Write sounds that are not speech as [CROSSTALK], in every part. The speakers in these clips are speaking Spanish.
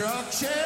destruction.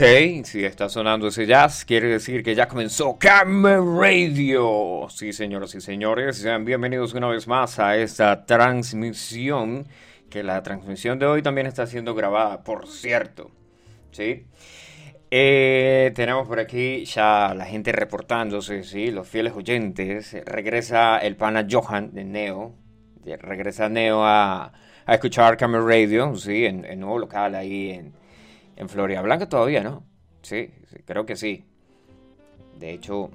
Si está sonando ese jazz, quiere decir que ya comenzó Camera Radio. Sí, señoras y señores, sean bienvenidos una vez más a esta transmisión, que la transmisión de hoy también está siendo grabada, por cierto. ¿Sí? Eh, tenemos por aquí ya la gente reportándose, ¿sí? Los fieles oyentes. Regresa el pana Johan de Neo. Regresa Neo a, a escuchar Camera Radio, ¿sí? En, en nuevo local ahí en en Florida Blanca todavía, ¿no? Sí, creo que sí. De hecho,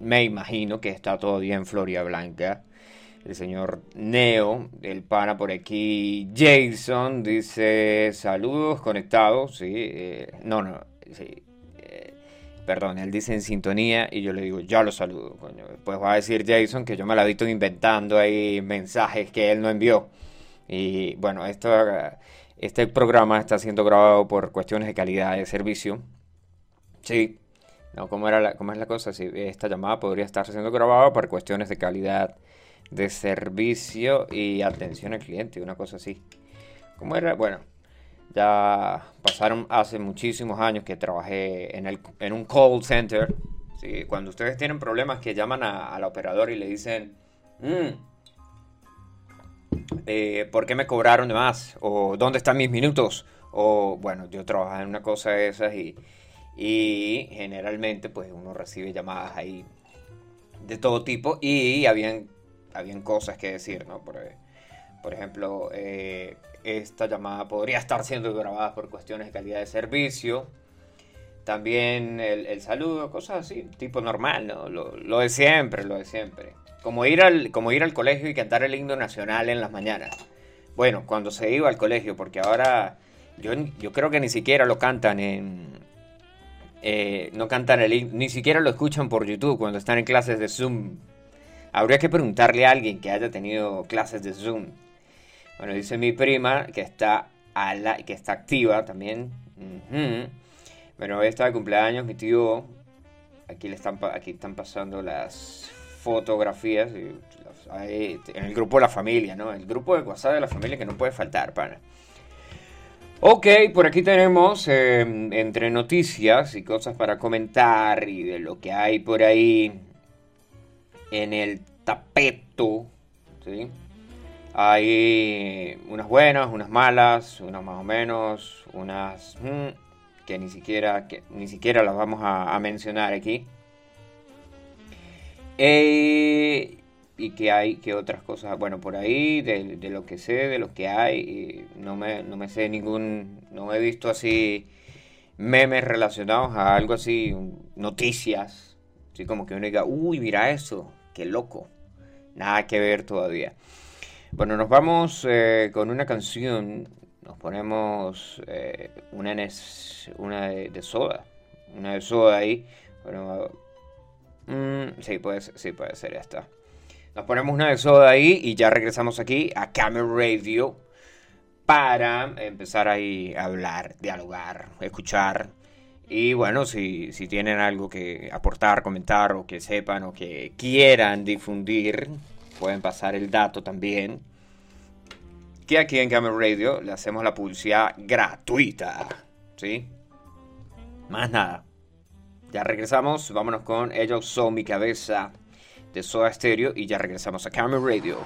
me imagino que está todavía en Florida Blanca. El señor Neo, el pana por aquí, Jason, dice saludos conectados, sí. eh, no, no, sí. eh, perdón, él dice en sintonía y yo le digo, ya lo saludo, coño. Después va a decir Jason que yo me la he visto inventando ahí mensajes que él no envió. Y bueno, esto, este programa está siendo grabado por cuestiones de calidad de servicio. Sí, no, ¿cómo, era cómo es la cosa? Sí, esta llamada podría estar siendo grabada por cuestiones de calidad de servicio y atención al cliente, una cosa así. ¿Cómo era? Bueno, ya pasaron hace muchísimos años que trabajé en, el, en un call center. Sí, cuando ustedes tienen problemas que llaman a, a la operadora y le dicen, "Mm, eh, ¿por qué me cobraron de más? O ¿dónde están mis minutos? O bueno, yo trabajaba en una cosa de esas y, y generalmente pues uno recibe llamadas ahí de todo tipo y habían, habían cosas que decir, ¿no? Por, por ejemplo, eh, esta llamada podría estar siendo grabada por cuestiones de calidad de servicio. También el, el saludo, cosas así, tipo normal, ¿no? Lo, lo de siempre, lo de siempre. Como ir, al, como ir al colegio y cantar el himno nacional en las mañanas. Bueno, cuando se iba al colegio, porque ahora yo, yo creo que ni siquiera lo cantan en... eh, no cantan el himno, ni siquiera lo escuchan por YouTube cuando están en clases de Zoom. Habría que preguntarle a alguien que haya tenido clases de Zoom. Bueno, dice mi prima que está, a la, que está activa también. Bueno, hoy está de cumpleaños mi tío. Aquí, le están, aquí están pasando las fotografías. en el grupo de la familia, ¿no? El grupo de WhatsApp de la familia que no puede faltar, pana. Ok, por aquí tenemos eh, entre noticias y cosas para comentar y de lo que hay por ahí en el tapeto, ¿sí? Hay unas buenas, unas malas, unas más o menos, unas mm, que ni siquiera que ni siquiera las vamos a mencionar aquí. Eh, y que hay que otras cosas, bueno, por ahí de, lo que sé, de lo que hay, y no me, no me sé ningún, no he visto así memes relacionados a algo así, noticias, así como que uno diga, uy, mira eso, qué loco, nada que ver todavía. Bueno, nos vamos eh, con una canción. Nos ponemos eh, una, una de, de soda. Una de soda ahí. Bueno, mm, sí, puede ser, sí, puede ser esta. Nos ponemos una de soda ahí y ya regresamos aquí a Camera Radio para empezar ahí a hablar, dialogar, escuchar. Y bueno, si, si tienen algo que aportar, comentar o que sepan o que quieran difundir, pueden pasar el dato también. Que aquí en Camera Radio le hacemos la publicidad gratuita. ¿Sí? Más nada. Ya regresamos. Vámonos con Ellos son mi cabeza de Soda Stereo y ya regresamos a Camera Radio.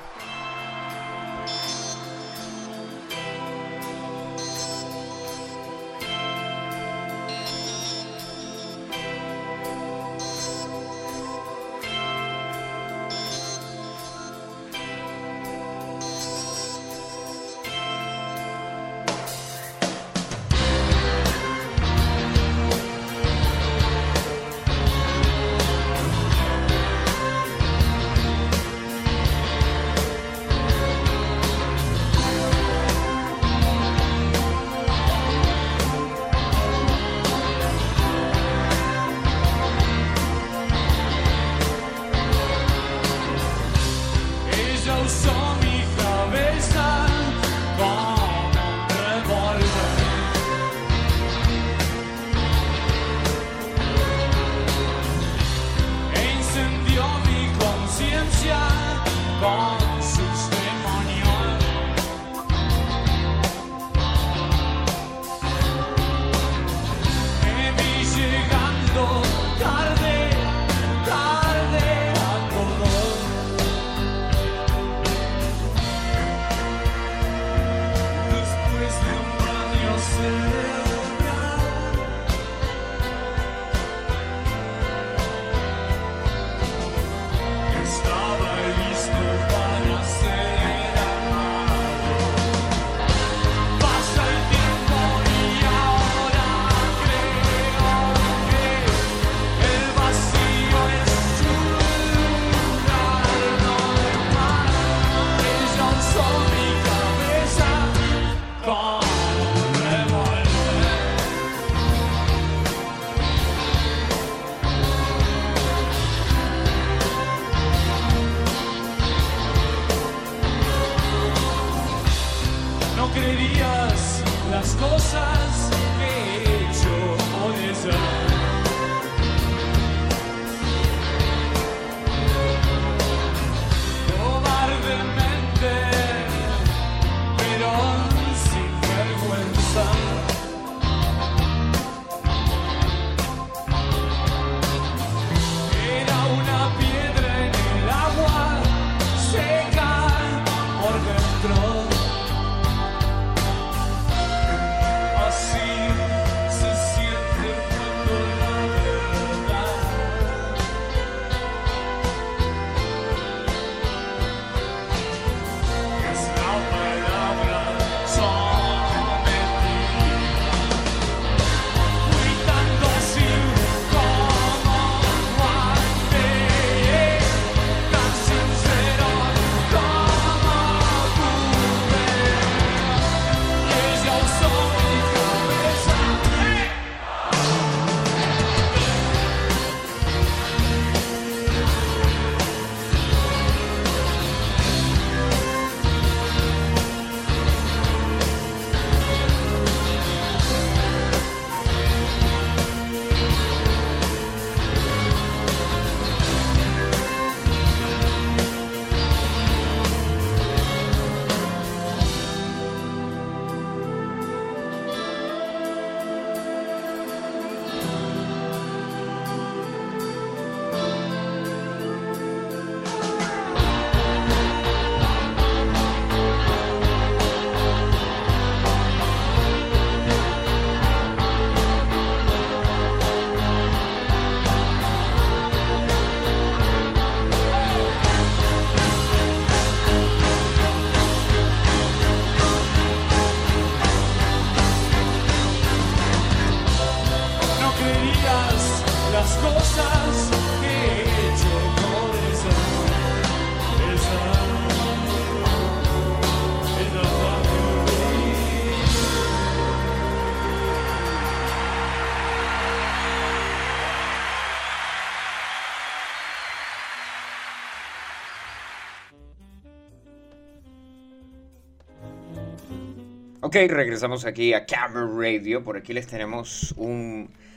Ok, regresamos aquí a Camera Radio. Por aquí les tenemos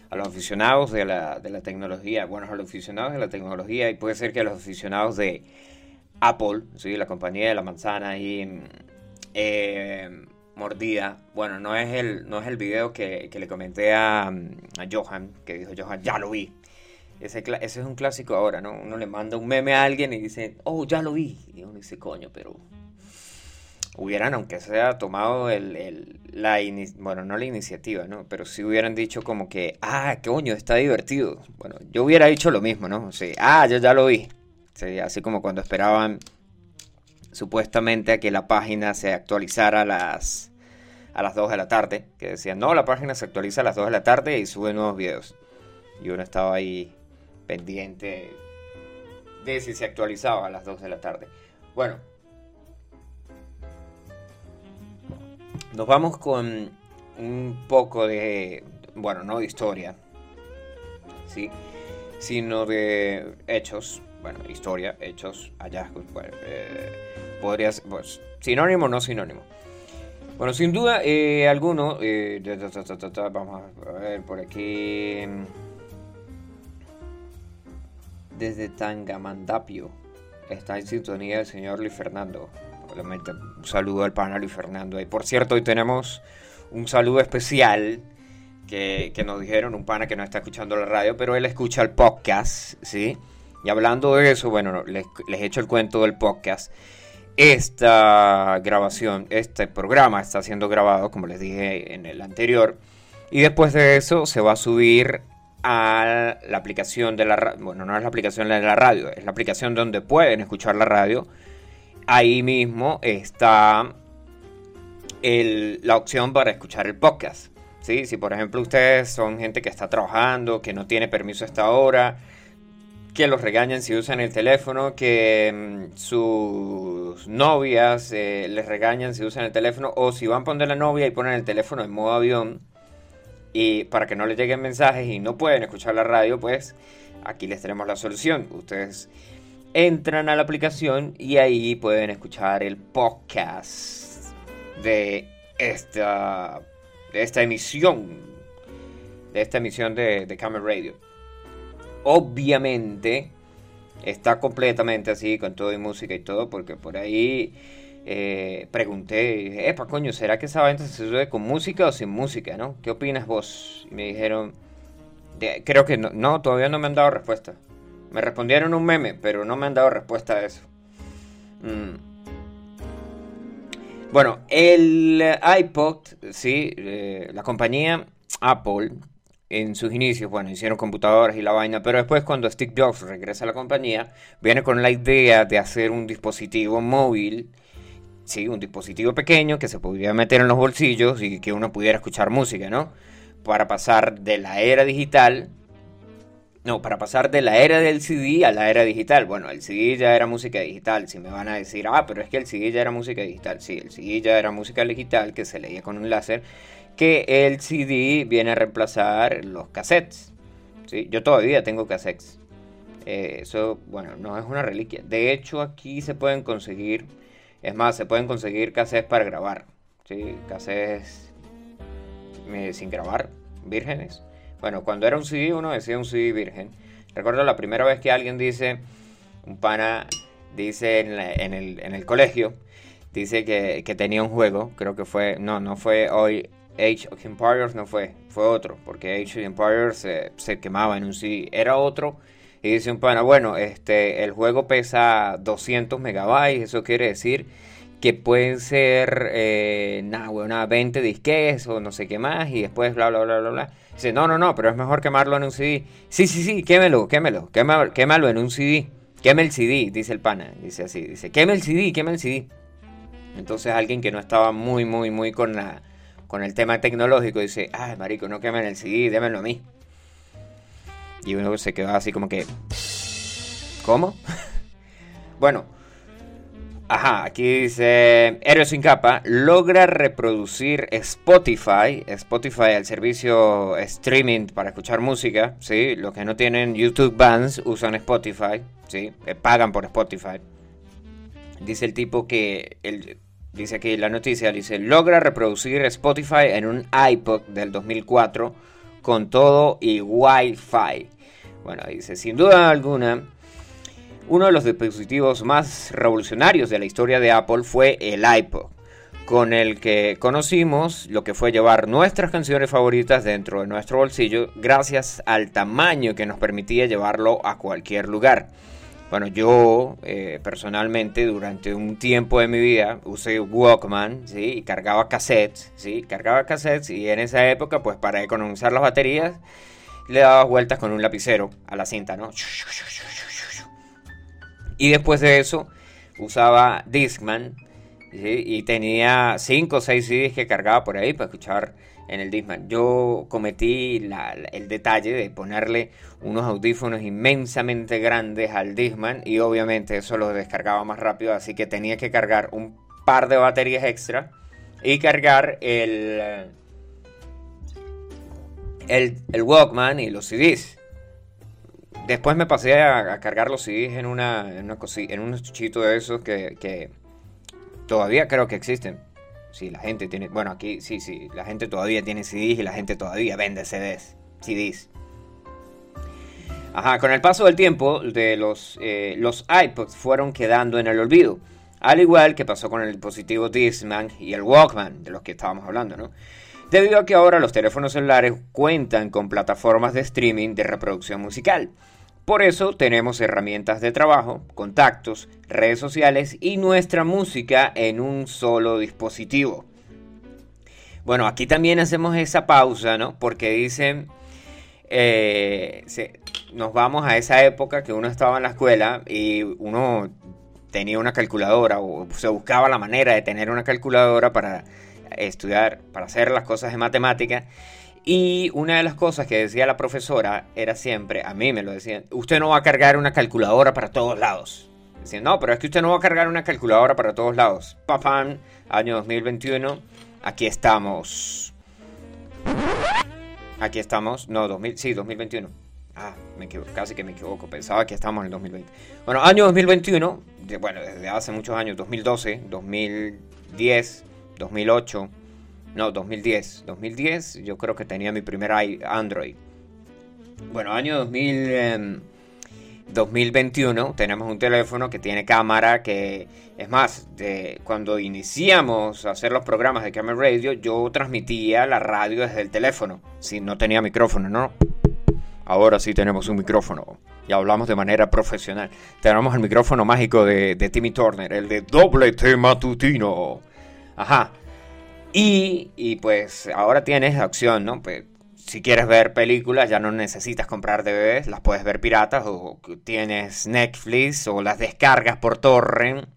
a los aficionados de la, de la tecnología. Bueno, a los aficionados de la tecnología y puede ser que a los aficionados de Apple, ¿sí? la compañía de la manzana ahí eh, mordida. Bueno, no es el, no es el video que, que le comenté a, a Johan, que dijo Johan, ya lo vi. Ese, ese es un clásico ahora, ¿no? Uno le manda un meme a alguien y dice, oh, ya lo vi. Y uno dice, coño, pero hubieran, aunque sea tomado el, el- la bueno, no la iniciativa, ¿no? Pero si hubieran dicho como que, ah, coño, está divertido. Bueno, yo hubiera dicho lo mismo, ¿no? Sí, ah, yo ya lo vi. Sí, así como cuando esperaban supuestamente a que la página se actualizara a las, a las 2 de la tarde. Que decían, no, la página se actualiza a las 2 de la tarde y sube nuevos videos. Y uno estaba ahí pendiente de si se actualizaba a las 2 de la tarde. Bueno, Nos vamos con un poco de, bueno, no de historia, ¿sí? Sino de hechos, bueno, historia, hechos, hallazgos, bueno, eh, podría ser, pues, sinónimo o no sinónimo. Bueno, sin duda, eh, alguno, eh, vamos a ver por aquí, desde Tangamandapio, está en sintonía el señor Luis Fernando. Obviamente, un saludo al pana Luis Fernando. Y por cierto, hoy tenemos un saludo especial que, que nos dijeron, un pana que no está escuchando la radio, pero él escucha el podcast, ¿sí? Y hablando de eso, bueno, les, les echo el cuento del podcast. Esta grabación, este programa está siendo grabado, como les dije en el anterior, y después de eso se va a subir a la aplicación de la radio. Bueno, no es la aplicación de la radio, es la aplicación donde pueden escuchar la radio. Ahí mismo está la opción para escuchar el podcast. ¿sí? Si por ejemplo ustedes son gente que está trabajando, que no tiene permiso a esta hora, que los regañan si usan el teléfono, que mm, sus novias eh, les regañan si usan el teléfono, o si van a poner la novia y ponen el teléfono en modo avión, y para que no les lleguen mensajes y no pueden escuchar la radio, pues aquí les tenemos la solución. Ustedes entran a la aplicación y ahí pueden escuchar el podcast de esta esta emisión, de esta emisión de, de Camel Radio. Obviamente está completamente así con todo y música y todo, porque por ahí eh, pregunté, epa coño, ¿será que esa venta se sube con música o sin música, no? ¿Qué opinas vos? Y me dijeron, creo que no, no, todavía no me han dado respuesta. Me respondieron un meme, pero no me han dado respuesta a eso. Mm. Bueno, el iPod, sí, eh, la compañía Apple, en sus inicios, bueno, hicieron computadoras y la vaina, pero después cuando Steve Jobs regresa a la compañía, viene con la idea de hacer un dispositivo móvil, sí, un dispositivo pequeño que se pudiera meter en los bolsillos y que uno pudiera escuchar música, ¿no? Para pasar de la era digital no, para pasar de la era del CD a la era digital. Bueno, el CD ya era música digital. Si me van a decir, ah, pero es que el CD ya era música digital. Sí, el CD ya era música digital que se leía con un láser. Que el CD viene a reemplazar los cassettes. ¿sí? Yo todavía tengo cassettes. Eh, eso, bueno, no es una reliquia. De hecho, aquí se pueden conseguir, es más, se pueden conseguir cassettes para grabar. ¿sí? Cassettes eh, sin grabar, vírgenes. Bueno, cuando era un CD, uno decía un CD virgen. Recuerdo la primera vez que alguien dice, un pana dice en, el, en el colegio, dice que, que tenía un juego, creo que fue, no, no fue hoy Age of Empires, no fue, fue otro, porque Age of Empires se, quemaba en un CD, era otro. Y dice un pana, bueno, este, el juego pesa 200 megabytes, eso quiere decir que pueden ser, eh, nada, una 20 disques o no sé qué más, y después bla, bla, bla, bla, bla. Dice, no, no, no, pero es mejor quemarlo en un CD. Sí, sí, sí, quémelo, quémelo, quémalo, quémalo en un CD. Queme el CD, dice el pana, dice así, dice, queme el CD, queme el CD. Entonces alguien que no estaba muy, muy, muy con la con el tema tecnológico dice, ay, marico, no quemen el CD, démenlo a mí. Y uno se quedó así como que, ¿cómo? [LAUGHS] bueno, Ajá, aquí dice Héroe sin capa logra reproducir Spotify, Spotify el servicio streaming para escuchar música, sí, los que no tienen YouTube Bands usan Spotify, sí, eh, pagan por Spotify. Dice el tipo que dice aquí la noticia dice logra reproducir Spotify en un iPod del 2004 con todo y Wi-Fi. Bueno, dice sin duda alguna uno de los dispositivos más revolucionarios de la historia de Apple fue el iPod, con el que conocimos lo que fue llevar nuestras canciones favoritas dentro de nuestro bolsillo gracias al tamaño que nos permitía llevarlo a cualquier lugar. Bueno, yo eh, personalmente durante un tiempo de mi vida usé Walkman, ¿sí? Y cargaba cassettes, ¿sí? Cargaba cassettes y en esa época, pues para economizar las baterías, le daba vueltas con un lapicero a la cinta, ¿no? Y después de eso usaba Discman y tenía 5 o 6 CDs que cargaba por ahí para escuchar en el Discman. Yo cometí el detalle de ponerle unos audífonos inmensamente grandes al Discman y obviamente eso lo descargaba más rápido, así que tenía que cargar un par de baterías extra y cargar el, el, el Walkman y los CDs. Después me pasé a, cargar los CDs en una, en una cosi- en un estuchito de esos que, que todavía creo que existen. Sí, la gente tiene, bueno, aquí sí, sí, la gente todavía tiene CDs y la gente todavía vende CDs, CDs. Ajá, con el paso del tiempo, de los, eh, los iPods fueron quedando en el olvido. Al igual que pasó con el dispositivo Discman y el Walkman, de los que estábamos hablando, ¿no? Debido a que ahora los teléfonos celulares cuentan con plataformas de streaming de reproducción musical. Por eso tenemos herramientas de trabajo, contactos, redes sociales y nuestra música en un solo dispositivo. Bueno, aquí también hacemos esa pausa, ¿no? Porque dicen, eh, nos vamos a esa época que uno estaba en la escuela y uno tenía una calculadora o se buscaba la manera de tener una calculadora para estudiar, para hacer las cosas de matemática. Y una de las cosas que decía la profesora era siempre, a mí me lo decían, usted no va a cargar una calculadora para todos lados. Decían, no, pero es que usted no va a cargar una calculadora para todos lados. Papán, año 2021, aquí estamos. Aquí estamos, no, 2000, sí, 2021. Ah, me equivoco, casi que me equivoco, pensaba que estábamos en el 2020. Bueno, año 2021, de- bueno, desde hace muchos años, 2012, 2010, 2008, No, 2010. 2010 yo creo que tenía mi primer Android. Bueno, año 2000, em, 2021 tenemos un teléfono que tiene cámara que es más de cuando iniciamos a hacer los programas de Camera Radio yo transmitía la radio desde el teléfono si no tenía micrófono no ahora sí tenemos un micrófono y hablamos de manera profesional tenemos el micrófono mágico de, Timmy Turner el de doble T matutino ajá. Y, y pues ahora tienes opción no pues si quieres ver películas ya no necesitas comprar DVDs, las puedes ver piratas o tienes Netflix o las descargas por torrent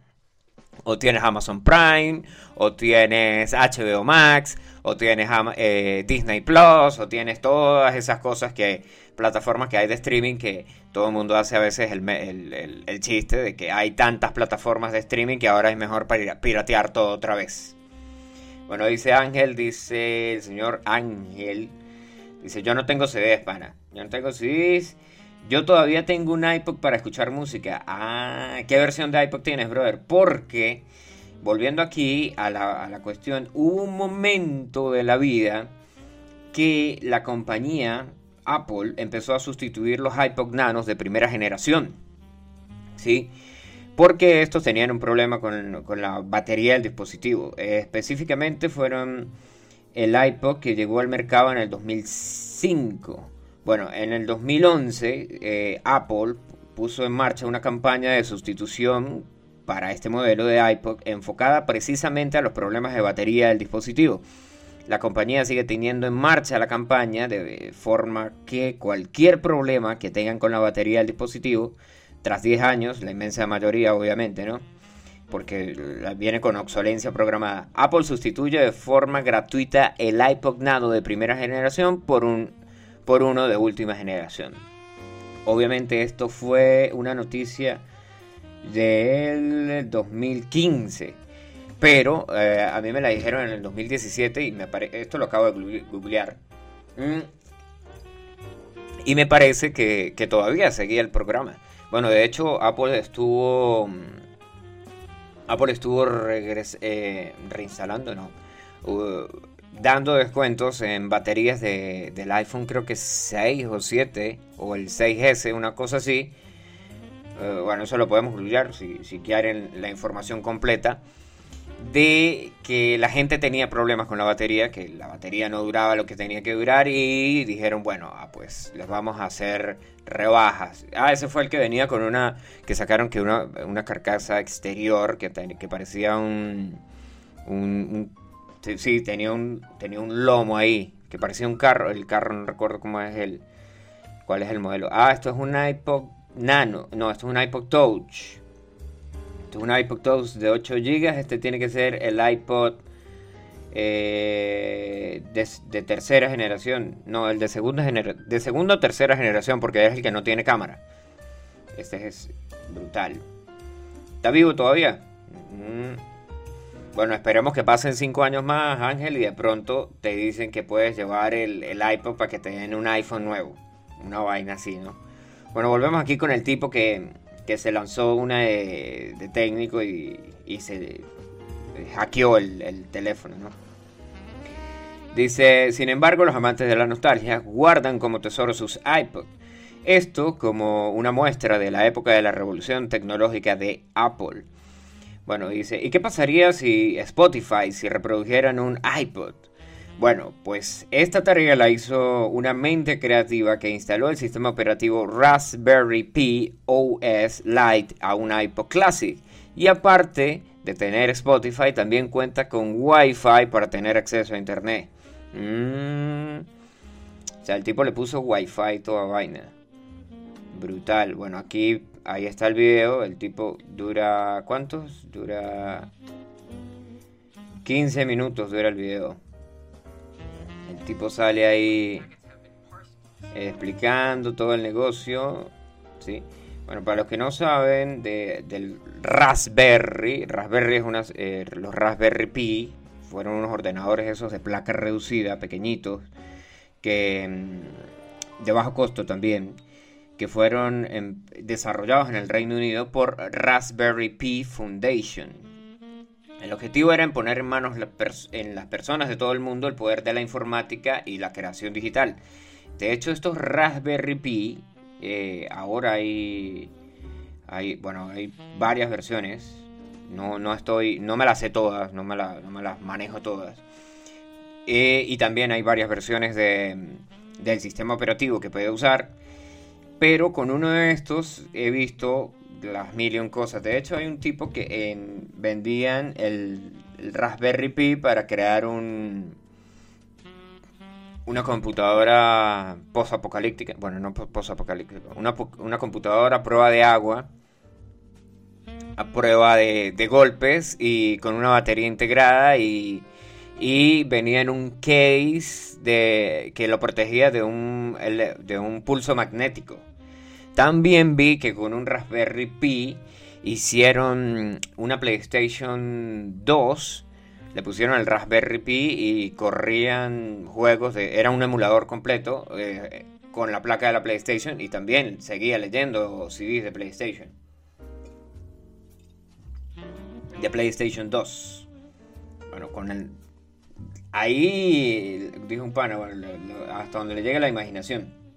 o tienes Amazon Prime o tienes HBO Max o tienes eh, Disney Plus o tienes todas esas cosas que plataformas que hay de streaming que todo el mundo hace a veces el, el- el- el chiste de que hay tantas plataformas de streaming que ahora es mejor para piratear todo otra vez. Bueno, dice Ángel, dice el señor Ángel. Dice, yo no tengo CDs, pana. Yo no tengo CDs. Yo todavía tengo un iPod para escuchar música. Ah, ¿qué versión de iPod tienes, brother? Porque, volviendo aquí a la, cuestión, hubo un momento de la vida que la compañía Apple empezó a sustituir los iPod nanos de primera generación. ¿Sí? Porque estos tenían un problema con, con la batería del dispositivo. Eh, específicamente fueron el iPod que llegó al mercado en el 2005. Bueno, en el 2011 eh, Apple puso en marcha una campaña de sustitución para este modelo de iPod enfocada precisamente a los problemas de batería del dispositivo. La compañía sigue teniendo en marcha la campaña de forma que cualquier problema que tengan con la batería del dispositivo, tras 10 años, la inmensa mayoría obviamente, ¿no? porque viene con obsolencia programada. Apple sustituye de forma gratuita el iPod Nano de primera generación por, un, por uno de última generación. Obviamente esto fue una noticia del 2015. Pero eh, a mí me la dijeron en el 2017 y me esto lo acabo de googlear. Mm. Y me parece que, que todavía seguía el programa. Bueno, de hecho Apple estuvo... mm, Apple estuvo eh, reinstalando, no, uh, dando descuentos en baterías de- del iPhone, creo que 6 o 7, o el 6S, una cosa así. Eh, bueno, eso lo podemos googlear si, si quieren la información completa. De que la gente tenía problemas con la batería, que la batería no duraba lo que tenía que durar y dijeron, bueno, ah, pues les vamos a hacer rebajas. Ah, ese fue el que venía con una, que sacaron que una, una carcasa exterior que, ten- que parecía un, un, un- sí, tenía un, tenía un lomo ahí, que parecía un carro, el carro no recuerdo cómo es el, cuál es el modelo. Ah, esto es un iPod Nano, no, esto es un iPod Touch. Esto es un iPod Touch de 8 GB, este tiene que ser el iPod eh, de, tercera generación, no, el de segunda generación, de segunda o tercera generación, porque es el que no tiene cámara. Este es brutal. ¿Está vivo todavía? Mm. Bueno, esperemos que pasen 5 años más, Ángel, y de pronto te dicen que puedes llevar el, el iPod para que te den un iPhone nuevo. Una vaina así, ¿no? Bueno, volvemos aquí con el tipo que, que se lanzó una de, técnico y, y se hackeó el, el teléfono, ¿no? Dice, sin embargo, los amantes de la nostalgia guardan como tesoro sus iPod. Esto como una muestra de la época de la revolución tecnológica de Apple. Bueno, dice, ¿y qué pasaría si Spotify, si reprodujeran un iPod? Bueno, pues esta tarea la hizo una mente creativa que instaló el sistema operativo Raspberry Pi OS Lite a un iPod Classic. Y aparte de tener Spotify, también cuenta con Wi-Fi para tener acceso a Internet. Mm. O sea, el tipo le puso Wi-Fi toda vaina. Brutal. Bueno, aquí, ahí está el video. El tipo dura, ¿cuántos? Dura 15 minutos dura el video. El tipo sale ahí eh, explicando todo el negocio. ¿sí? Bueno, para los que no saben de- del Raspberry, Raspberry es unas, eh, los Raspberry Pi fueron unos ordenadores esos de placa reducida, pequeñitos, que mm, de bajo costo también, que fueron em, desarrollados en el Reino Unido por Raspberry Pi Foundation. El objetivo era poner en manos en las personas de todo el mundo el poder de la informática y la creación digital. De hecho, estos Raspberry Pi, eh, ahora hay, hay, bueno, hay varias versiones. No, no estoy, no me las sé todas, no me, las manejo todas. Eh, y también hay varias versiones de, del sistema operativo que puede usar. Pero con uno de estos he visto las million cosas. De hecho, hay un tipo que en- vendían el, Raspberry Pi para crear un una computadora post-apocalíptica. Bueno, no po- post-apocalíptica. Una, una computadora a prueba de agua. A prueba de, golpes y con una batería integrada y, y venía en un case de, que lo protegía de un, de un pulso magnético. También vi que con un Raspberry Pi hicieron una PlayStation 2. Le pusieron el Raspberry Pi y corrían juegos de... Era un emulador completo eh, con la placa de la PlayStation y también seguía leyendo CDs de PlayStation. De PlayStation 2. Bueno, con el... Ahí, dijo un pana, bueno, hasta donde le llegue la imaginación.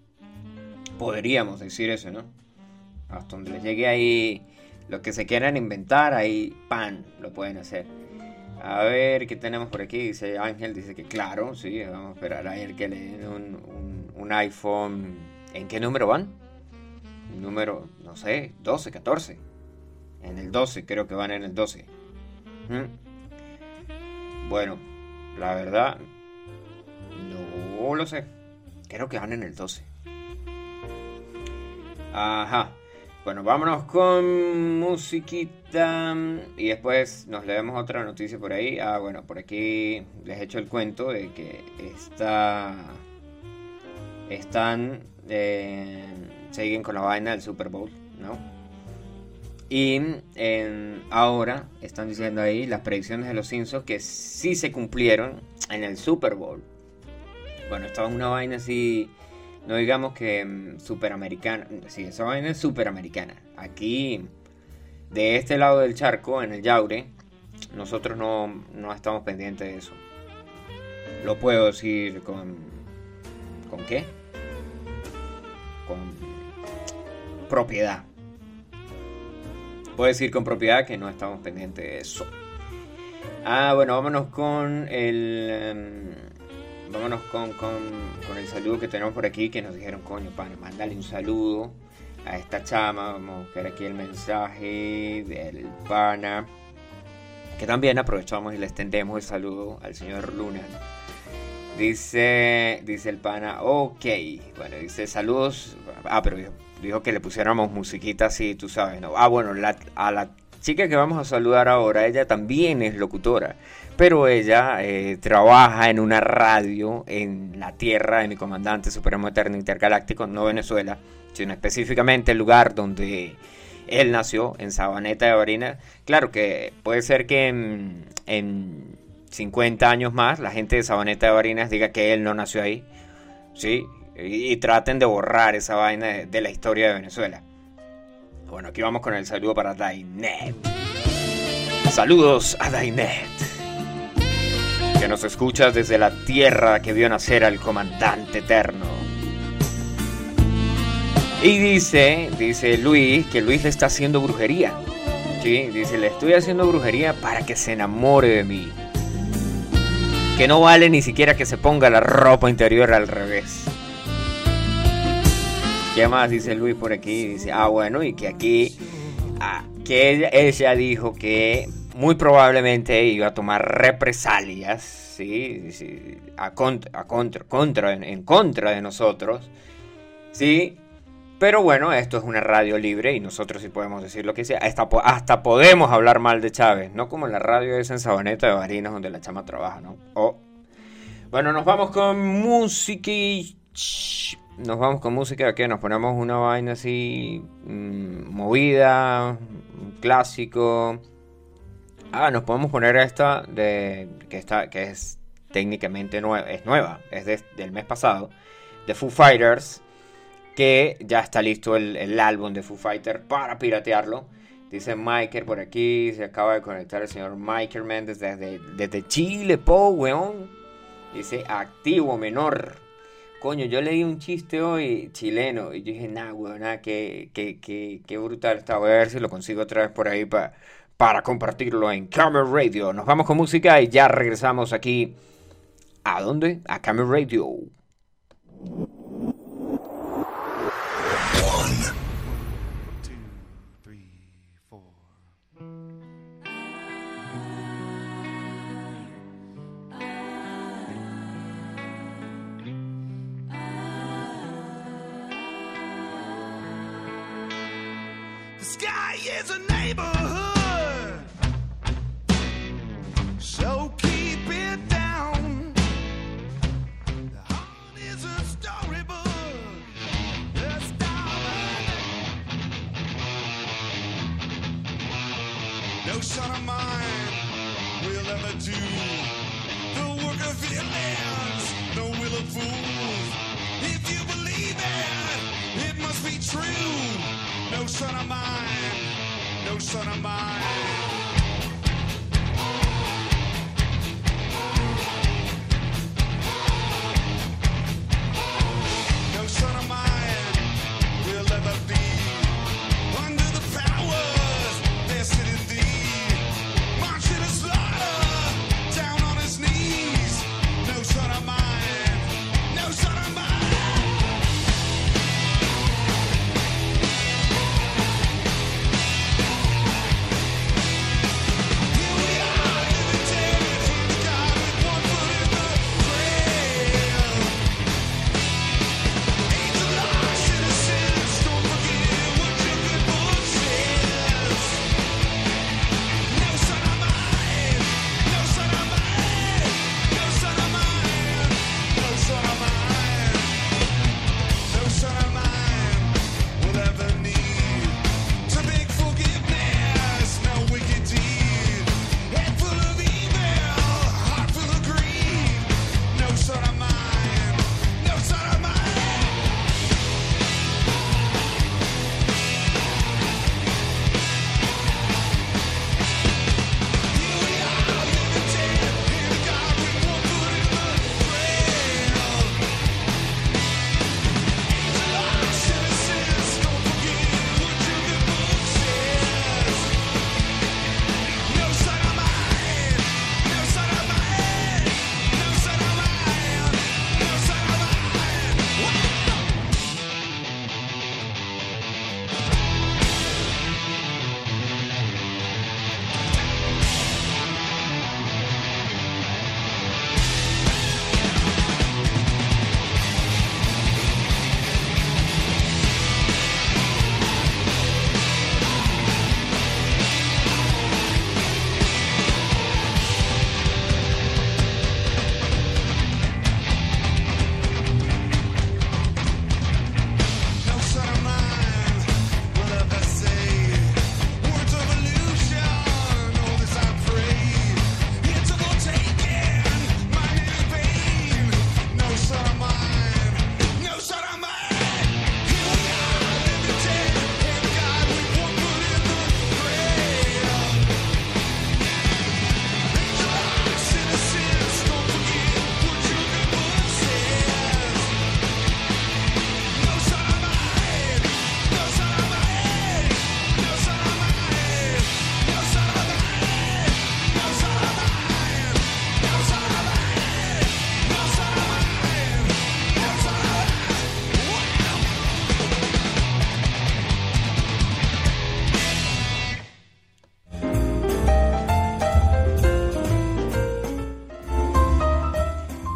Podríamos decir eso, ¿no? Hasta donde le llegue ahí lo que se quieran inventar, ahí, pan, lo pueden hacer. A ver, ¿qué tenemos por aquí? Dice Ángel, dice que claro, sí, vamos a esperar a él que le den un iPhone. ¿En qué número van? Número, no sé, 12, 14. En el 12, creo que van en el 12. ¿Mm? Bueno, la verdad, no lo sé. Creo que van en el 12. Ajá. Bueno, vámonos con musiquita y después nos leemos otra noticia por ahí. Ah, bueno, por aquí les he hecho el cuento de que está, están, eh, siguen con la vaina del Super Bowl, ¿no? Y ahora están diciendo ahí las predicciones de los Simpsons que sí se cumplieron en el Super Bowl. Bueno, estaba una vaina así, no digamos que mm, superamericana. Sí, esa vaina es superamericana. Aquí, de este lado del charco, en el Yaure, nosotros no, no estamos pendientes de eso. Lo puedo decir con. ¿Con qué? Con propiedad. Puedo decir con propiedad que no estamos pendientes de eso. Ah, bueno, vámonos con el. em, vámonos con, con, con el saludo que tenemos por aquí. Que nos dijeron, coño, pana, mándale un saludo a esta chama. Vamos a buscar aquí el mensaje del pana. Que también aprovechamos y le extendemos el saludo al señor Luna. Dice, dice el pana, ok. Bueno, dice saludos. Ah, pero dijo, dijo que le pusiéramos musiquita así, tú sabes, ¿no? Ah, bueno, la- a la chica que vamos a saludar ahora, ella también es locutora. Pero ella eh, trabaja en una radio en la tierra de mi comandante supremo eterno intergaláctico, no Venezuela, sino específicamente el lugar donde él nació, en Sabaneta de Barinas. Claro que puede ser que en, en 50 años más la gente de Sabaneta de Barinas diga que él no nació ahí, ¿sí? Y, y traten de borrar esa vaina de, de la historia de Venezuela. Bueno, aquí vamos con el saludo para Dainet. Saludos a Dainet. Que nos escuchas desde la tierra que vio nacer al comandante eterno. Y dice, dice Luis, que Luis le está haciendo brujería. Sí, dice, le estoy haciendo brujería para que se enamore de mí. Que no vale ni siquiera que se ponga la ropa interior al revés. ¿Qué más dice Luis por aquí? Dice, ah, bueno, y que aquí, ah, que ella, ella dijo que muy probablemente iba a tomar represalias, ¿sí? Sí, a contra, contra, en, contra de nosotros, ¿sí? Pero bueno, esto es una radio libre y nosotros sí podemos decir lo que sea. Hasta, hasta podemos hablar mal de Chávez, no como la radio esa en Sabaneta de Barinas donde la chama trabaja, ¿no? O- Bueno, nos vamos con música y... Nos vamos con música que nos ponemos una vaina así mm, movida, clásico. Ah, nos podemos poner esta de que está que es técnicamente nueva, es nueva, es de- del mes pasado, de Foo Fighters, que ya está listo el, el álbum de Foo Fighters para piratearlo. Dice Michael por aquí, se acaba de conectar el señor Michael Méndez desde, desde Chile, po, weón. Dice activo menor. Coño, yo leí un chiste hoy chileno y yo dije, nah, weón, nah, qué, qué, qué, qué brutal está. Voy a ver si lo consigo otra vez por ahí pa- para compartirlo en Camera Radio. Nos vamos con música y ya regresamos aquí. ¿A dónde? A Camera Radio. The sky is a neighborhood, fools. If you believe it, it must be true. No son of mine, no son of mine.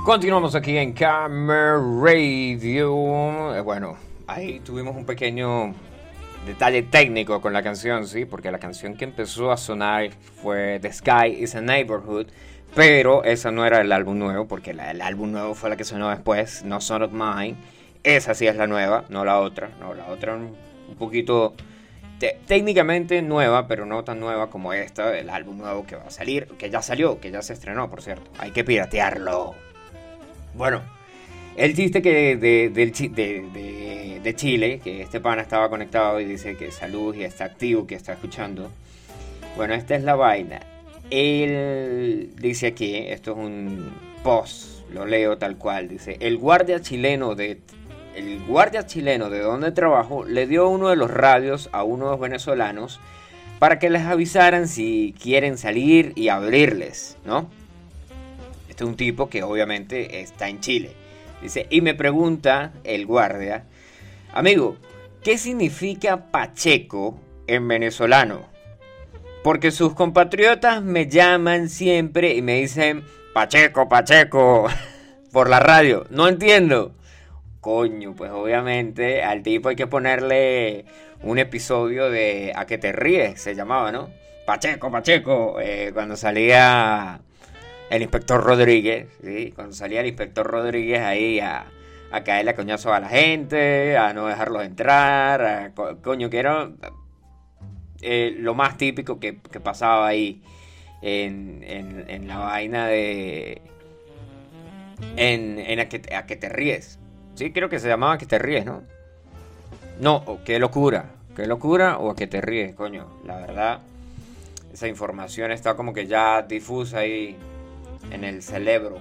Continuamos aquí en Camera Radio. Eh, Bueno, ahí tuvimos un pequeño detalle técnico con la canción, sí, porque la canción que empezó a sonar fue The Sky is a Neighborhood, pero esa no era el álbum nuevo, porque el álbum nuevo fue la que sonó después, No Son of Mine. Esa sí es la nueva, no la otra, no, la otra un, un poquito te- técnicamente nueva, pero no tan nueva como esta, el álbum nuevo que va a salir, que ya salió, que ya se estrenó, por cierto. Hay que piratearlo. Bueno, El chiste que de, de- de Chile, que este pana estaba conectado y dice que salud y está activo, que está escuchando. Bueno, esta es la vaina. Él dice aquí, esto es un post, lo leo tal cual, dice, el guardia chileno de el guardia chileno de donde trabajo le dio uno de los radios a unos venezolanos para que les avisaran si quieren salir y abrirles, ¿no? Este es un tipo que obviamente está en Chile. Dice, y me pregunta el guardia, amigo, ¿qué significa Pacheco en venezolano? Porque sus compatriotas me llaman siempre y me dicen, Pacheco, Pacheco, [LAUGHS] por la radio. No entiendo. Coño, pues obviamente al tipo hay que ponerle un episodio de A que te ríes, se llamaba, ¿no? Pacheco, Pacheco, eh, cuando salía el inspector Rodríguez, ¿sí? Cuando salía el inspector Rodríguez ahí a, a caerle a a la gente, a no dejarlos entrar, a co- coño, que era eh, lo más típico que, pasaba ahí en, la vaina de... En, a, que, a que te ríes. Sí, creo que se llamaba que te ríes, ¿no? No, qué locura. Qué locura o a que te ríes, coño. La verdad, esa información está como que ya difusa ahí en el cerebro.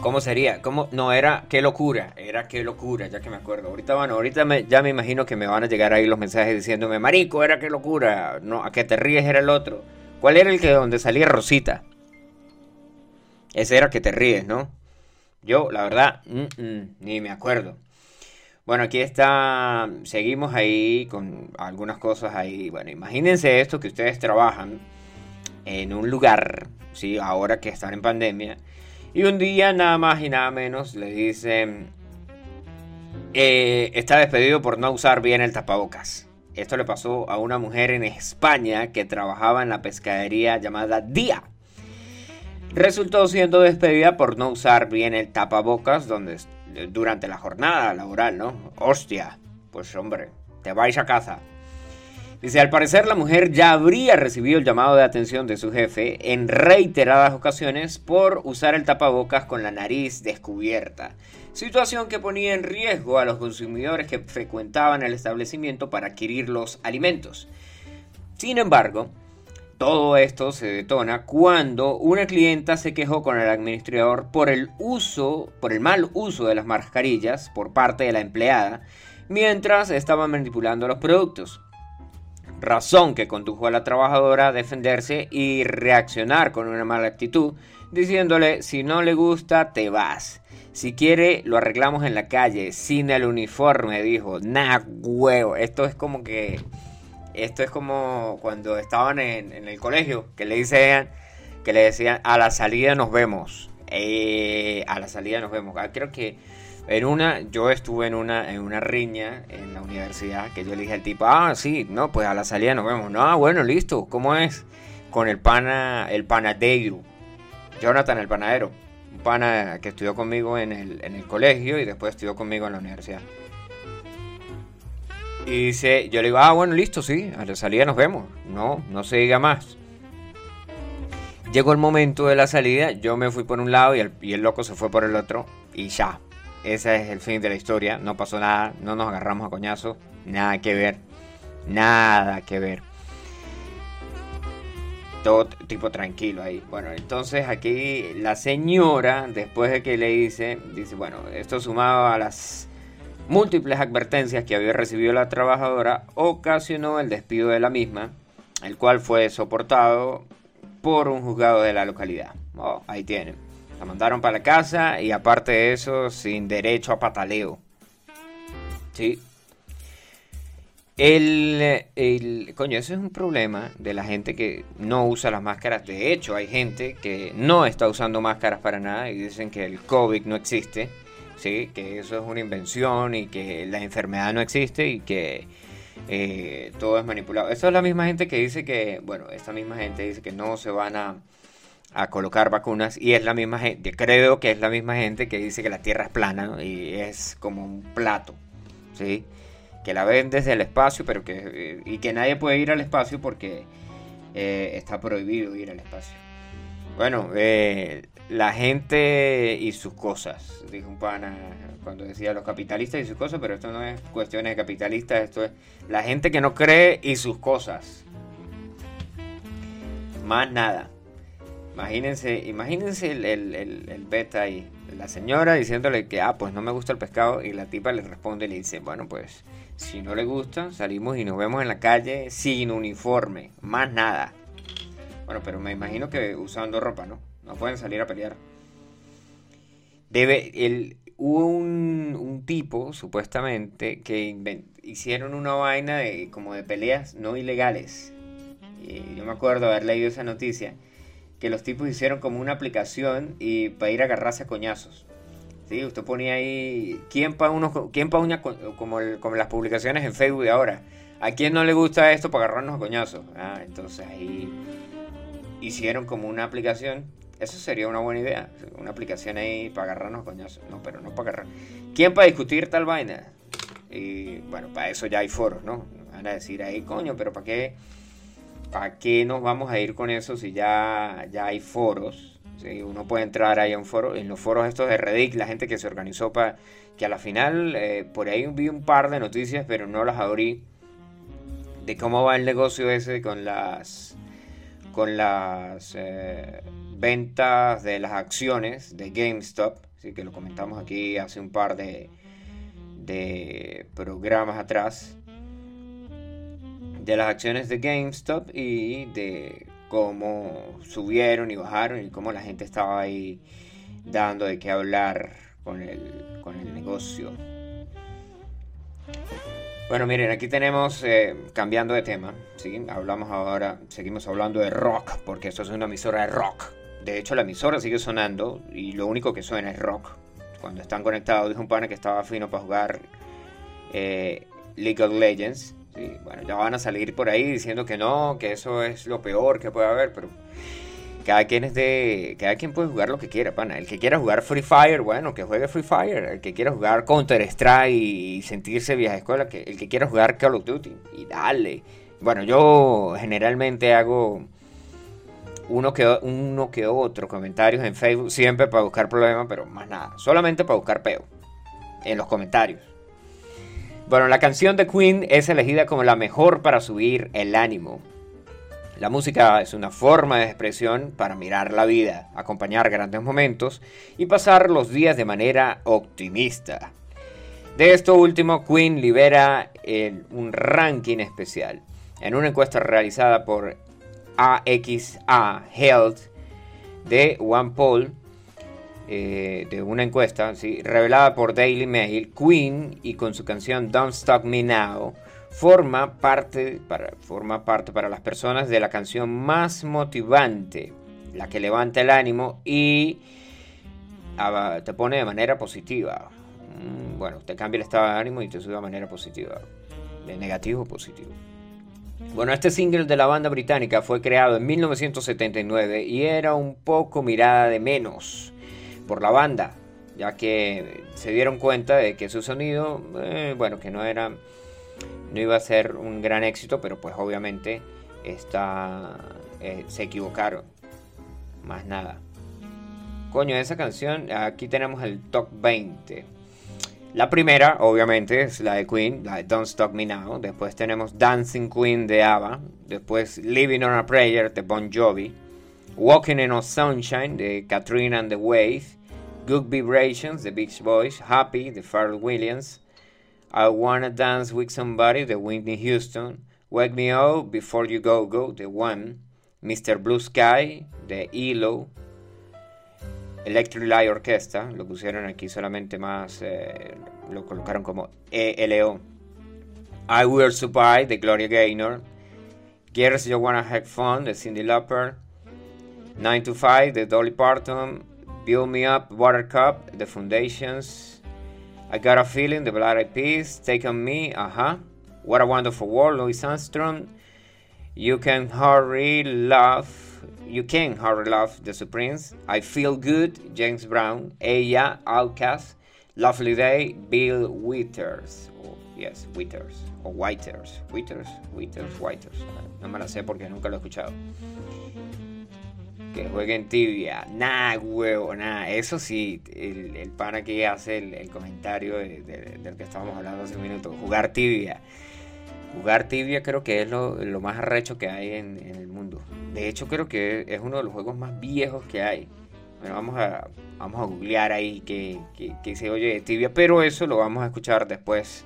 ¿Cómo sería? ¿Cómo? No, era qué locura, era qué locura, ya que me acuerdo. Ahorita, bueno, ahorita me- ya me imagino que me van a llegar ahí los mensajes diciéndome, marico, era qué locura. No, a que te ríes era el otro. ¿Cuál era el que donde salía Rosita? Ese era que te ríes, ¿no? Yo, la verdad, ni me acuerdo. Bueno, aquí está, seguimos ahí con algunas cosas ahí. Bueno, imagínense esto que ustedes trabajan en un lugar, ¿sí? Ahora que están en pandemia. Y un día nada más y nada menos le dicen, eh, está despedido por no usar bien el tapabocas. Esto le pasó a una mujer en España que trabajaba en la pescadería llamada Día. Resultó siendo despedida por no usar bien el tapabocas donde, durante la jornada laboral, ¿no? Hostia, pues hombre, te vais a casa. Dice, al parecer la mujer ya habría recibido el llamado de atención de su jefe en reiteradas ocasiones por usar el tapabocas con la nariz descubierta, situación que ponía en riesgo a los consumidores que frecuentaban el establecimiento para adquirir los alimentos. Sin embargo, todo esto se detona cuando una clienta se quejó con el administrador por el uso, por el mal uso de las mascarillas por parte de la empleada mientras estaba manipulando los productos razón que condujo a la trabajadora a defenderse y reaccionar con una mala actitud, diciéndole, si no le gusta, te vas. Si quiere, lo arreglamos en la calle, sin el uniforme, dijo. Nah, huevo. Esto es como que... Esto es como cuando estaban en, el colegio, que le decían, que le decían, a la salida nos vemos. Eh, a la salida nos vemos. Ah, creo que en una, yo estuve en una, en una riña en la universidad que yo le dije al tipo, ah, sí, no, pues a la salida nos vemos. No, bueno, listo, ¿cómo es? Con el pana, el panadero, Jonathan el panadero, un pana que estudió conmigo en el, en el colegio y después estudió conmigo en la universidad. Y dice, yo le digo, ah, bueno, listo, sí, a la salida nos vemos. No, no se diga más. Llegó el momento de la salida, yo me fui por un lado y el, y el loco se fue por el otro y ya. Ese es el fin de la historia, no pasó nada, no nos agarramos a coñazo, nada que ver, nada que ver. Todo tipo tranquilo ahí. Bueno, entonces aquí la señora, después de que le dice, dice, bueno, esto sumado a las múltiples advertencias que había recibido la trabajadora, ocasionó el despido de la misma, el cual fue soportado por un juzgado de la localidad. Oh, ahí tienen. La mandaron para la casa y aparte de eso, sin derecho a pataleo. Sí. El, el- coño, ese es un problema de la gente que no usa las máscaras. De hecho, hay gente que no está usando máscaras para nada y dicen que el COVID no existe. Sí, que eso es una invención y que la enfermedad no existe y que eh, todo es manipulado. Esa es la misma gente que dice que, bueno, esta misma gente dice que no se van a, a colocar vacunas y es la misma gente, creo que es la misma gente que dice que la Tierra es plana y es como un plato, ¿sí? Que la ven desde el espacio, pero que eh, y que nadie puede ir al espacio porque eh, está prohibido ir al espacio. Bueno, eh, la gente y sus cosas, dijo un pana cuando decía los capitalistas y sus cosas, pero esto no es cuestiones de capitalistas, esto es la gente que no cree y sus cosas. Más nada. Imagínense, imagínense el, el, el- beta ahí. La señora diciéndole que, ah, pues no me gusta el pescado. Y la tipa le responde y le dice, bueno, pues si no le gusta, salimos y nos vemos en la calle sin uniforme. Más nada. Bueno, pero me imagino que usando ropa, ¿no? No pueden salir a pelear. Debe, el, hubo un, un tipo, supuestamente, que inven- hicieron una vaina de, como de peleas no ilegales. Y yo me acuerdo haber leído esa noticia, que los tipos hicieron como una aplicación y para ir a agarrarse a coñazos. Sí, usted ponía ahí, ¿quién pa' unos, quién pa' uña como las publicaciones en Facebook de ahora? ¿A quién no le gusta esto para agarrarnos a coñazos? Ah, entonces ahí hicieron como una aplicación. Eso sería una buena idea. Una aplicación ahí para agarrarnos a coñazos. No, pero no para agarrar. ¿Quién para discutir tal vaina? Y bueno, para eso ya hay foros, ¿no? Van a decir ahí, coño, pero ¿para qué? ¿Para qué nos vamos a ir con eso si ya, ya hay foros? ¿sí? Uno puede entrar ahí un foro. En los foros estos de Reddit, la gente que se organizó para... Que a la final, eh, por ahí vi un par de noticias, pero no las abrí. De cómo va el negocio ese con las... Con las eh, ventas de las acciones de GameStop. Así que lo comentamos aquí hace un par de, de programas atrás de las acciones de GameStop y de cómo subieron y bajaron y cómo la gente estaba ahí dando de qué hablar con el, con el negocio. Bueno, miren, aquí tenemos, eh, cambiando de tema, ¿sí? Hablamos ahora, seguimos hablando de rock, porque esto es una emisora de rock. De hecho, la emisora sigue sonando y lo único que suena es rock. Cuando están conectados, dijo un pana que estaba fino para jugar eh, League of Legends. Sí, bueno, ya van a salir por ahí diciendo que no, que eso es lo peor que puede haber, pero cada quien es de. Cada quien puede jugar lo que quiera, pana. El que quiera jugar Free Fire, bueno, que juegue Free Fire. El que quiera jugar Counter Strike y sentirse vieja escuela, que el que quiera jugar Call of Duty. Y dale. Bueno, yo generalmente hago uno que, uno que otro comentarios en Facebook, siempre para buscar problemas, pero más nada. Solamente para buscar peo. En los comentarios. Bueno, la canción de Queen es elegida como la mejor para subir el ánimo. La música es una forma de expresión para mirar la vida, acompañar grandes momentos y pasar los días de manera optimista. De esto último, Queen libera un ranking especial. En una encuesta realizada por AXA Health de One Poll, eh, de una encuesta revelada por Daily Mail, Queen y con su canción Don't Stop Me Now forma parte, para, forma parte para las personas de la canción más motivante, la que levanta el ánimo y ah, te pone de manera positiva. Mm, Bueno, te cambia el estado de ánimo y te sube de manera positiva, de negativo a positivo. Bueno, este single de la banda británica fue creado en 1979 y era un poco mirada de menos por la banda, ya que se dieron cuenta de que su sonido, eh, bueno, que no era, no iba a ser un gran éxito, pero pues obviamente está, eh, se equivocaron, más nada. Coño, esa canción, aquí tenemos el top 20. La primera, obviamente, es la de Queen, la de Don't Stop Me Now. Después tenemos Dancing Queen de ABBA. Después Living on a Prayer de Bon Jovi. Walking in on Sunshine de Katrina and the Wave. Good Vibrations The Beach Boys. Happy The Pharrell Williams. I Wanna Dance with Somebody de Whitney Houston. Wake Me Up Before You Go Go The One. Mr. Blue Sky de ELO. Electric Light Orchestra, lo pusieron aquí solamente más, eh, lo colocaron como ELO. I Will Survive The Gloria Gaynor. Girls You Wanna Have Fun de Cindy Lauper. 9 to 5 de Dolly Parton. Build Me Up Watercup de Foundations. I Got a Feeling de Black Eyed Peas. Take On Me, ajá. What a Wonderful World, Louis Armstrong. You Can Hurry Love. You Can Hurry Love, The Supremes. I Feel Good, James Brown. Ella, Outcast. Lovely Day, Bill Withers. O, yes, Withers. O Whiters. Withers, Withers, Whiters. No me la sé porque nunca lo he escuchado. Que jueguen tibia. Nah, huevo, nah. Eso sí, el, el pana que hace el, comentario de- de- del que estábamos hablando hace un minuto. Jugar tibia. Jugar tibia creo que es lo, lo más arrecho que hay en, en el mundo. De hecho, creo que es uno de los juegos más viejos que hay. Bueno, vamos a, vamos a googlear ahí que, que, que se oye de tibia, pero eso lo vamos a escuchar después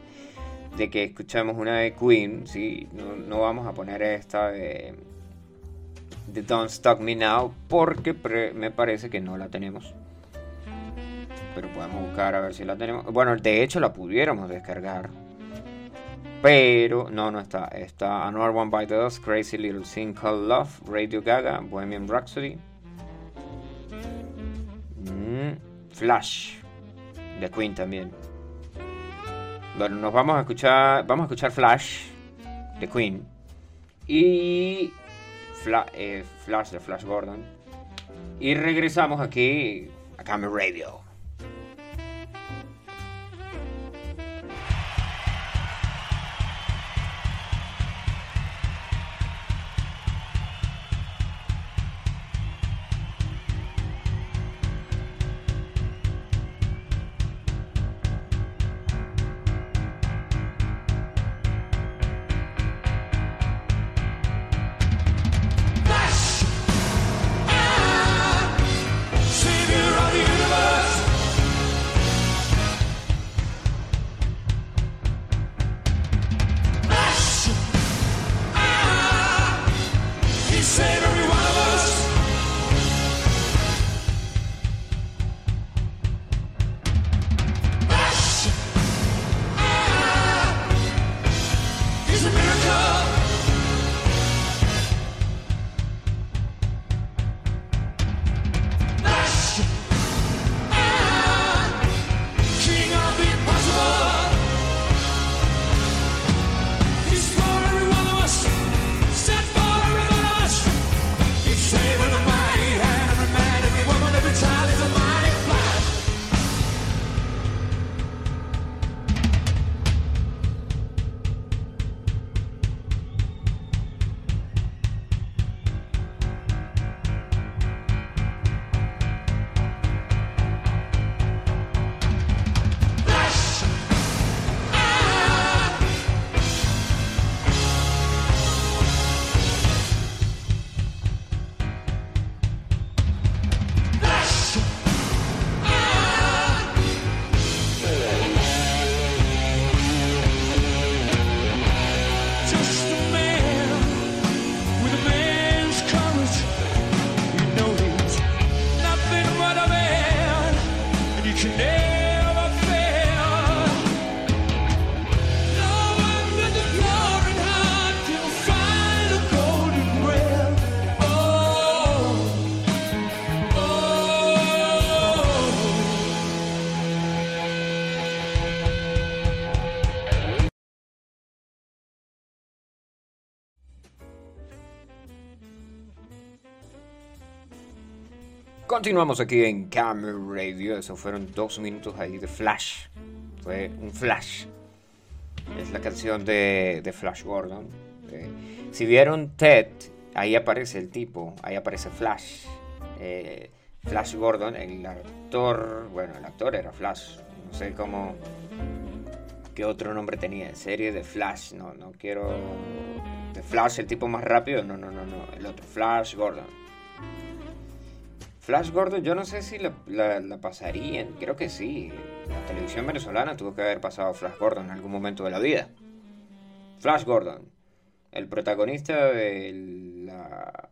de que escuchemos una de Queen, ¿sí? No, no vamos a poner esta de, de Don't Stop Me Now porque me parece que no la tenemos. Pero podemos buscar a ver si la tenemos. Bueno, de hecho la pudiéramos descargar. Pero no, no está. Está Another One by the Us, Crazy Little Thing Called Love, Radio Gaga, Bohemian Rhapsody. Mm, Flash, de Queen también. Bueno, nos vamos a escuchar, vamos a escuchar Flash, de Queen. Y Fla- eh, Flash, de Flash Gordon. Y regresamos aquí a Camera Radio. Continuamos aquí en Camera Radio. Eso fueron dos minutos ahí de Flash. Fue un Flash. Es la canción de, de Flash Gordon. Eh, si vieron Ted, ahí aparece el tipo. Ahí aparece Flash. Eh, Flash Gordon, el actor. Bueno, el actor era Flash. No sé cómo. ¿Qué otro nombre tenía? Serie de Flash. No, no quiero. De Flash, el tipo más rápido. No, no, no, no. El otro. Flash Gordon. Flash Gordon, yo no sé si la, la- pasarían, creo que sí. La televisión venezolana tuvo que haber pasado Flash Gordon en algún momento de la vida. Flash Gordon, el protagonista de la.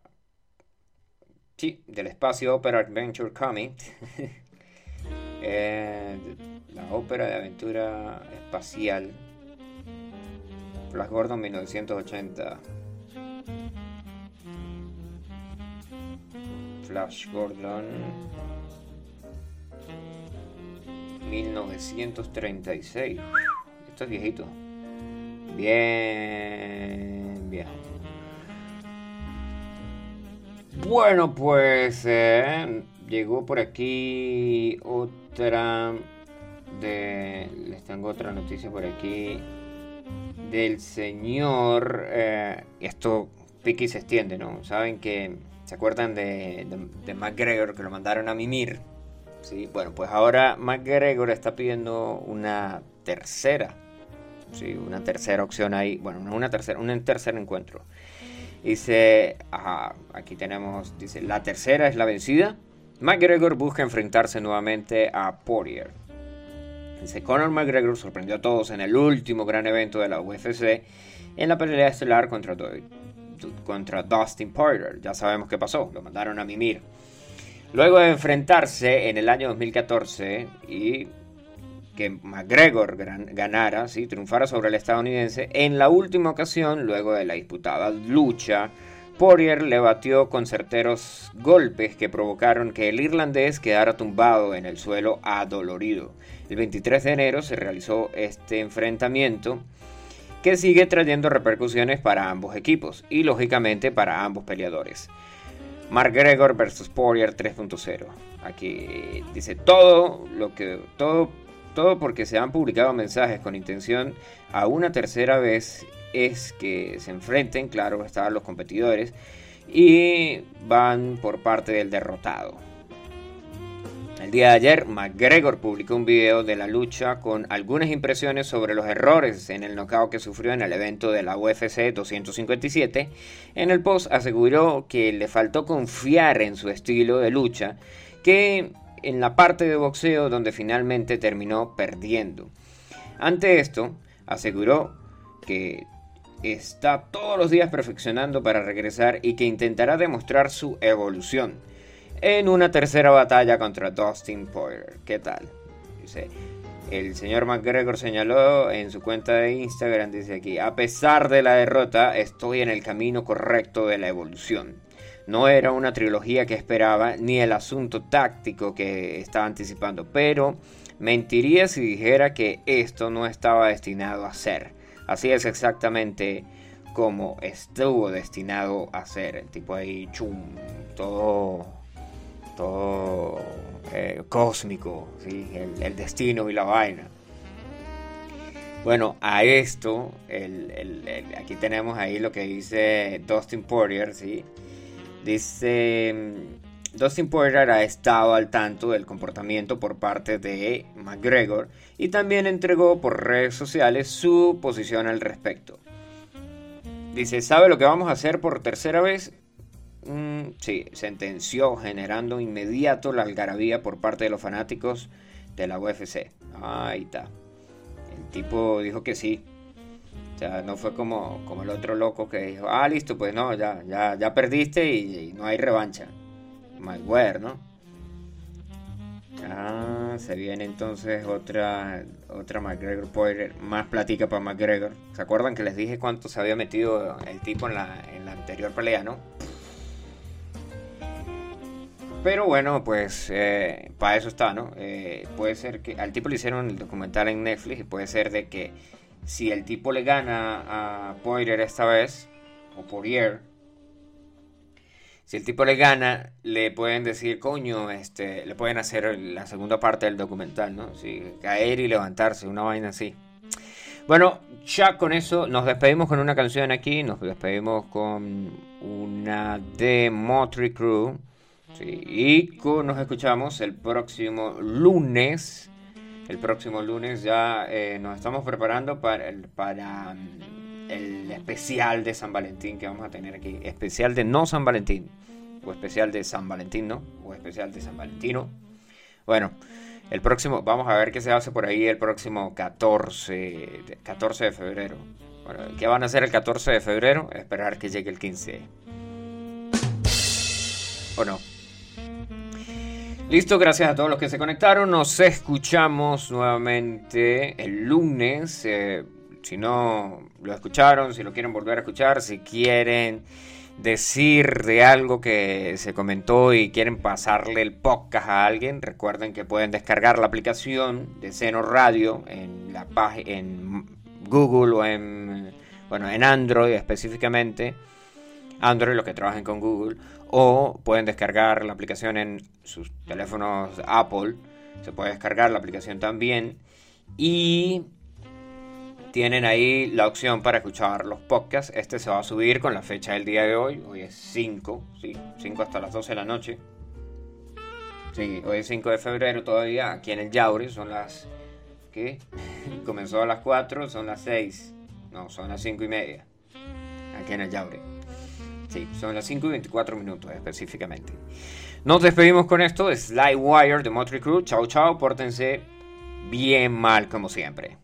Sí, del espacio Opera Adventure Comic. [LAUGHS] Eh, la ópera de aventura espacial. Flash Gordon 1980. Flash Gordon 1936 esto es viejito. Bien bien. Bueno pues eh, llegó por aquí otra de les tengo otra noticia por aquí del señor eh, esto y se extiende no saben que ¿Se acuerdan de, McGregor que lo mandaron a mimir? Sí, bueno, pues ahora McGregor está pidiendo una tercera. Sí, una tercera opción ahí. Bueno, no una tercera, un tercer encuentro. Dice, ajá, aquí tenemos, dice, la tercera es la vencida. McGregor busca enfrentarse nuevamente a Poirier. Dice, Conor McGregor sorprendió a todos en el último gran evento de la UFC en la pelea estelar contra, Contra Dustin Poirier. Ya sabemos qué pasó, lo mandaron a mimir. Luego de enfrentarse en el año 2014 y que McGregor ganara, ¿sí? triunfara sobre el estadounidense, en la última ocasión, luego de la disputada lucha, Poirier le batió con certeros golpes que provocaron que el irlandés quedara tumbado en el suelo adolorido. El 23 de enero se realizó este enfrentamiento que sigue trayendo repercusiones para ambos equipos y lógicamente para ambos peleadores. McGregor versus Poirier 3.0. Aquí dice todo lo que todo todo porque se han publicado mensajes con intención a una tercera vez es que se enfrenten, claro, están los competidores y van por parte del derrotado. El día de ayer, McGregor publicó un video de la lucha con algunas impresiones sobre los errores en el knockout que sufrió en el evento de la UFC 257. En el post aseguró que le faltó confiar en su estilo de lucha, que en la parte de boxeo donde finalmente terminó perdiendo. Ante esto, aseguró que está todos los días perfeccionando para regresar y que intentará demostrar su evolución en una tercera batalla contra Dustin Poirier. ¿Qué tal? Dice, el señor McGregor señaló en su cuenta de Instagram, dice aquí, a pesar de la derrota, estoy en el camino correcto de la evolución. No era una trilogía que esperaba, ni el asunto táctico que estaba anticipando, pero mentiría si dijera que esto no estaba destinado a ser. Así es exactamente como estuvo destinado a ser. El tipo ahí, chum, todo, todo eh, cósmico, ¿sí? el, destino y la vaina. Bueno, a esto, el- aquí tenemos ahí lo que dice Dustin Poirier, ¿sí? Dice, mm, Dustin Poirier ha estado al tanto del comportamiento por parte de McGregor y también entregó por redes sociales su posición al respecto. Dice, ¿sabe lo que vamos a hacer por tercera vez? Mm, sí, sentenció generando inmediato la algarabía por parte de los fanáticos de la UFC. Ahí está. El tipo dijo que sí. O sea, no fue como, como el otro loco que dijo, ah, listo, pues no, ya, ya, ya perdiste y, no hay revancha. Mayweather, ¿no? Ah, se viene entonces otra, otra McGregor Poirier, más platica para McGregor. ¿Se acuerdan que les dije cuánto se había metido el tipo en la, en la anterior pelea, no? Pero bueno, pues eh, para eso está, ¿no? Eh, puede ser que al tipo le hicieron el documental en Netflix y puede ser de que si el tipo le gana a Poirier esta vez, o Poirier, si el tipo le gana, le pueden decir, coño, este, le pueden hacer la segunda parte del documental, ¿no? Sí, caer y levantarse, una vaina así. Bueno, ya con eso nos despedimos con una canción aquí, nos despedimos con una de Motley Crue. Sí, y nos escuchamos el próximo lunes. El próximo lunes ya eh, nos estamos preparando para, el, para mm, el especial de San Valentín que vamos a tener aquí. Especial de no San Valentín. O especial de San Valentín, ¿no? O especial de San Valentino. Bueno, el próximo, vamos a ver qué se hace por ahí el próximo 14 de, 14 de febrero. Bueno, ¿qué van a hacer el 14 de febrero? Esperar que llegue el 15. ¿O no? Listo, gracias a todos los que se conectaron. Nos escuchamos nuevamente el lunes. eh, si no lo escucharon, si lo quieren volver a escuchar, si quieren decir de algo que se comentó y quieren pasarle el podcast a alguien, recuerden que pueden descargar la aplicación de Seno Radio en la página en Google o en bueno, en Android específicamente. Android, los que trabajen con Google, o pueden descargar la aplicación en sus teléfonos Apple. Se puede descargar la aplicación también. Y tienen ahí la opción para escuchar los podcasts. Este se va a subir con la fecha del día de hoy. Hoy es 5, sí, 5 hasta las 12 de la noche. Sí, hoy es 5 de febrero todavía, aquí en el Yauri, son las... ¿Qué? [LAUGHS] Comenzó a las 4, son las 6. No, son las 5 y media. Aquí en el Yauri. Sí, son las 5 y 24 minutos específicamente. Nos despedimos con esto, Sly Wire de Motley Crue. Chao, chao, pórtense bien mal como siempre.